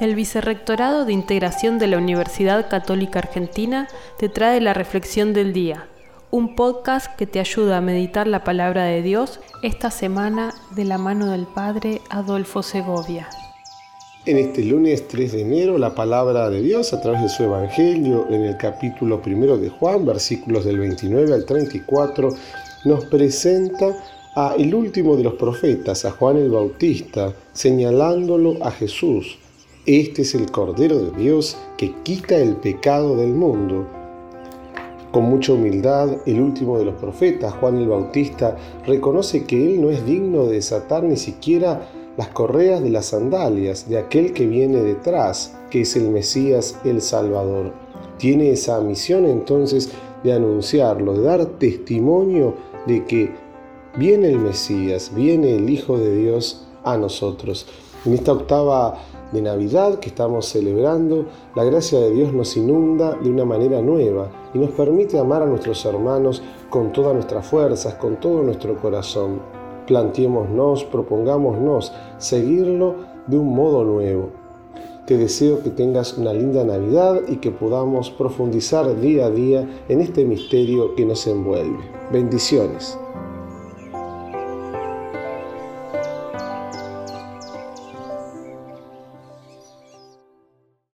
El Vicerrectorado de Integración de la Universidad Católica Argentina te trae la Reflexión del Día, un podcast que te ayuda a meditar la palabra de Dios esta semana de la mano del Padre Adolfo Segovia. En este lunes 3 de enero, la palabra de Dios a través de su Evangelio, en el capítulo primero de Juan, versículos del 29 al 34, nos presenta a el último de los profetas, a Juan el Bautista, señalándolo a Jesús. Este es el Cordero de Dios que quita el pecado del mundo. Con mucha humildad, el último de los profetas, Juan el Bautista, reconoce que él no es digno de desatar ni siquiera las correas de las sandalias de aquel que viene detrás, que es el Mesías, el Salvador. Tiene esa misión entonces de anunciarlo, de dar testimonio de que viene el Mesías, viene el Hijo de Dios a nosotros. En esta octava de Navidad que estamos celebrando, la gracia de Dios nos inunda de una manera nueva y nos permite amar a nuestros hermanos con todas nuestras fuerzas, con todo nuestro corazón. Planteémonos, propongámonos seguirlo de un modo nuevo. Te deseo que tengas una linda Navidad y que podamos profundizar día a día en este misterio que nos envuelve. Bendiciones.